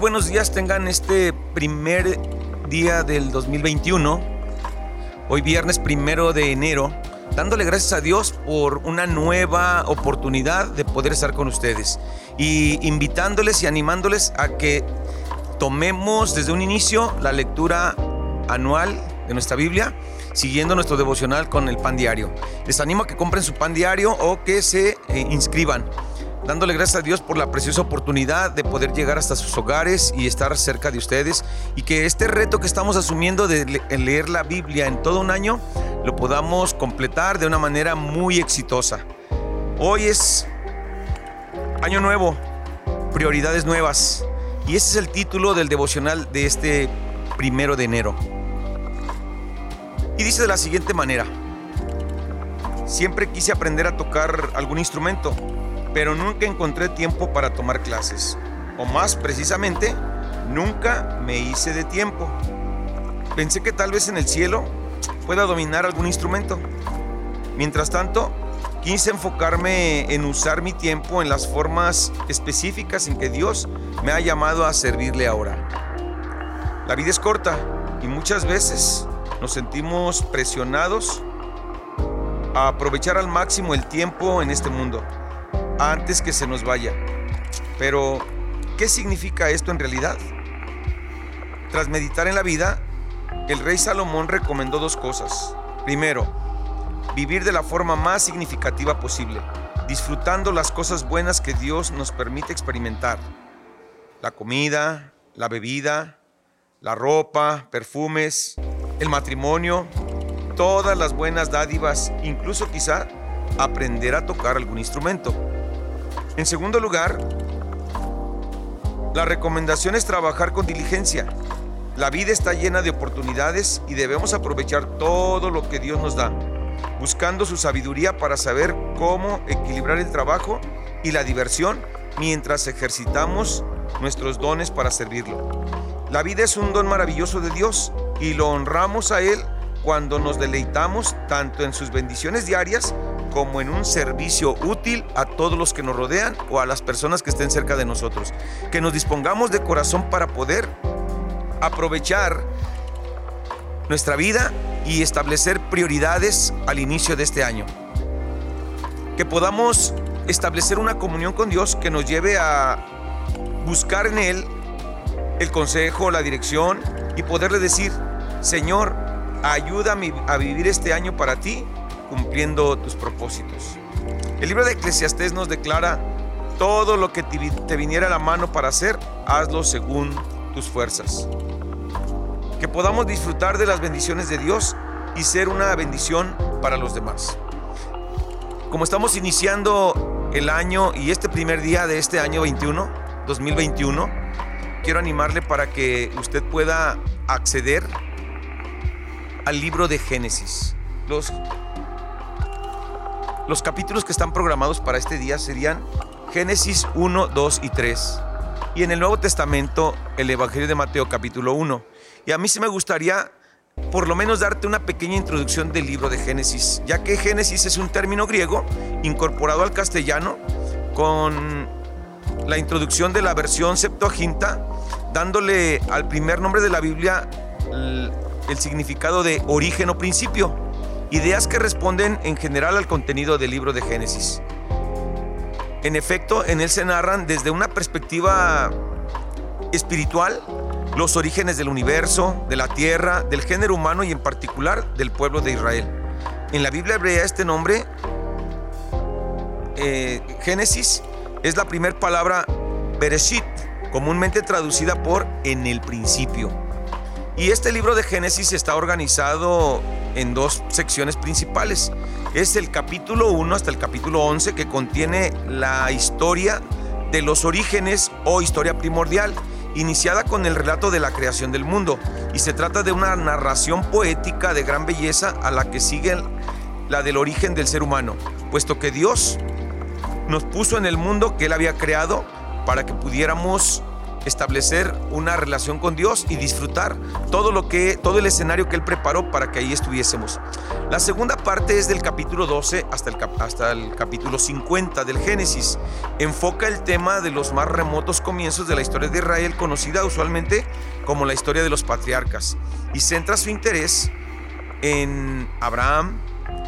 buenos días tengan este primer día del 2021, hoy viernes primero de enero, dándole gracias a Dios por una nueva oportunidad de poder estar con ustedes y invitándoles y animándoles a que tomemos desde un inicio la lectura anual de nuestra Biblia, siguiendo nuestro devocional con el pan diario. Les animo a que compren su pan diario o que se eh, inscriban dándole gracias a Dios por la preciosa oportunidad de poder llegar hasta sus hogares y estar cerca de ustedes y que este reto que estamos asumiendo de leer la Biblia en todo un año lo podamos completar de una manera muy exitosa. Hoy es año nuevo, prioridades nuevas y ese es el título del devocional de este primero de enero. Y dice de la siguiente manera, siempre quise aprender a tocar algún instrumento pero nunca encontré tiempo para tomar clases. O más precisamente, nunca me hice de tiempo. Pensé que tal vez en el cielo pueda dominar algún instrumento. Mientras tanto, quise enfocarme en usar mi tiempo en las formas específicas en que Dios me ha llamado a servirle ahora. La vida es corta y muchas veces nos sentimos presionados a aprovechar al máximo el tiempo en este mundo antes que se nos vaya. Pero, ¿qué significa esto en realidad? Tras meditar en la vida, el rey Salomón recomendó dos cosas. Primero, vivir de la forma más significativa posible, disfrutando las cosas buenas que Dios nos permite experimentar. La comida, la bebida, la ropa, perfumes, el matrimonio, todas las buenas dádivas, incluso quizá aprender a tocar algún instrumento. En segundo lugar, la recomendación es trabajar con diligencia. La vida está llena de oportunidades y debemos aprovechar todo lo que Dios nos da, buscando su sabiduría para saber cómo equilibrar el trabajo y la diversión mientras ejercitamos nuestros dones para servirlo. La vida es un don maravilloso de Dios y lo honramos a Él cuando nos deleitamos tanto en sus bendiciones diarias como en un servicio útil a todos los que nos rodean o a las personas que estén cerca de nosotros. Que nos dispongamos de corazón para poder aprovechar nuestra vida y establecer prioridades al inicio de este año. Que podamos establecer una comunión con Dios que nos lleve a buscar en Él el consejo, la dirección y poderle decir, Señor, ayúdame a vivir este año para ti cumpliendo tus propósitos. El libro de Eclesiastés nos declara, todo lo que te viniera a la mano para hacer, hazlo según tus fuerzas. Que podamos disfrutar de las bendiciones de Dios y ser una bendición para los demás. Como estamos iniciando el año y este primer día de este año 21, 2021, quiero animarle para que usted pueda acceder al libro de Génesis. Los los capítulos que están programados para este día serían Génesis 1, 2 y 3. Y en el Nuevo Testamento, el Evangelio de Mateo capítulo 1. Y a mí sí me gustaría por lo menos darte una pequeña introducción del libro de Génesis, ya que Génesis es un término griego incorporado al castellano con la introducción de la versión Septuaginta, dándole al primer nombre de la Biblia el, significado de origen o principio ideas que responden en general al contenido del libro de Génesis. En efecto, en él se narran desde una perspectiva espiritual los orígenes del universo, de la tierra, del género humano y en particular del pueblo de Israel. En la Biblia hebrea este nombre, eh, Génesis, es la primera palabra Bereshit, comúnmente traducida por en el principio. Y este libro de Génesis está organizado en dos secciones principales. Es el capítulo 1 hasta el capítulo 11 que contiene la historia de los orígenes o historia primordial, iniciada con el relato de la creación del mundo. Y se trata de una narración poética de gran belleza a la que sigue la del origen del ser humano, puesto que Dios nos puso en el mundo que Él había creado para que pudiéramos establecer una relación con Dios y disfrutar todo lo que todo el escenario que él preparó para que ahí estuviésemos. La segunda parte es del capítulo 12 hasta el, hasta el capítulo 50 del Génesis. Enfoca el tema de los más remotos comienzos de la historia de Israel, conocida usualmente como la historia de los patriarcas, y centra su interés en Abraham,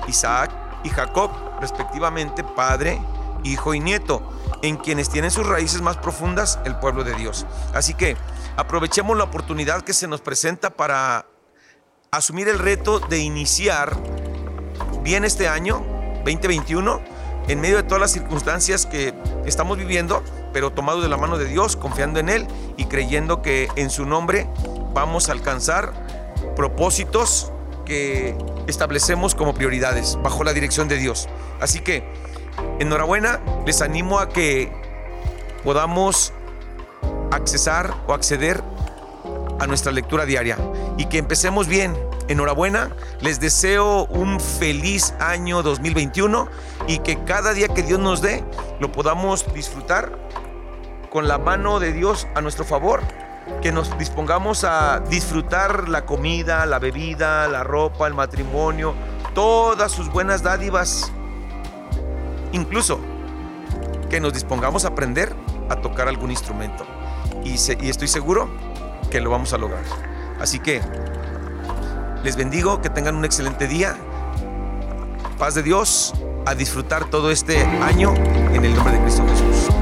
Isaac y Jacob, respectivamente padre, hijo y nieto en quienes tienen sus raíces más profundas el pueblo de Dios. Así que aprovechemos la oportunidad que se nos presenta para asumir el reto de iniciar bien este año 2021 en medio de todas las circunstancias que estamos viviendo, pero tomado de la mano de Dios, confiando en Él y creyendo que en su nombre vamos a alcanzar propósitos que establecemos como prioridades bajo la dirección de Dios. Así que Enhorabuena, les animo a que podamos accesar o acceder a nuestra lectura diaria y que empecemos bien. Enhorabuena, les deseo un feliz año 2021 y que cada día que Dios nos dé lo podamos disfrutar con la mano de Dios a nuestro favor, que nos dispongamos a disfrutar la comida, la bebida, la ropa, el matrimonio, todas sus buenas dádivas Incluso que nos dispongamos a aprender a tocar algún instrumento. Y, estoy seguro que lo vamos a lograr. Así que les bendigo, que tengan un excelente día. Paz de Dios, a disfrutar todo este año en el nombre de Cristo Jesús.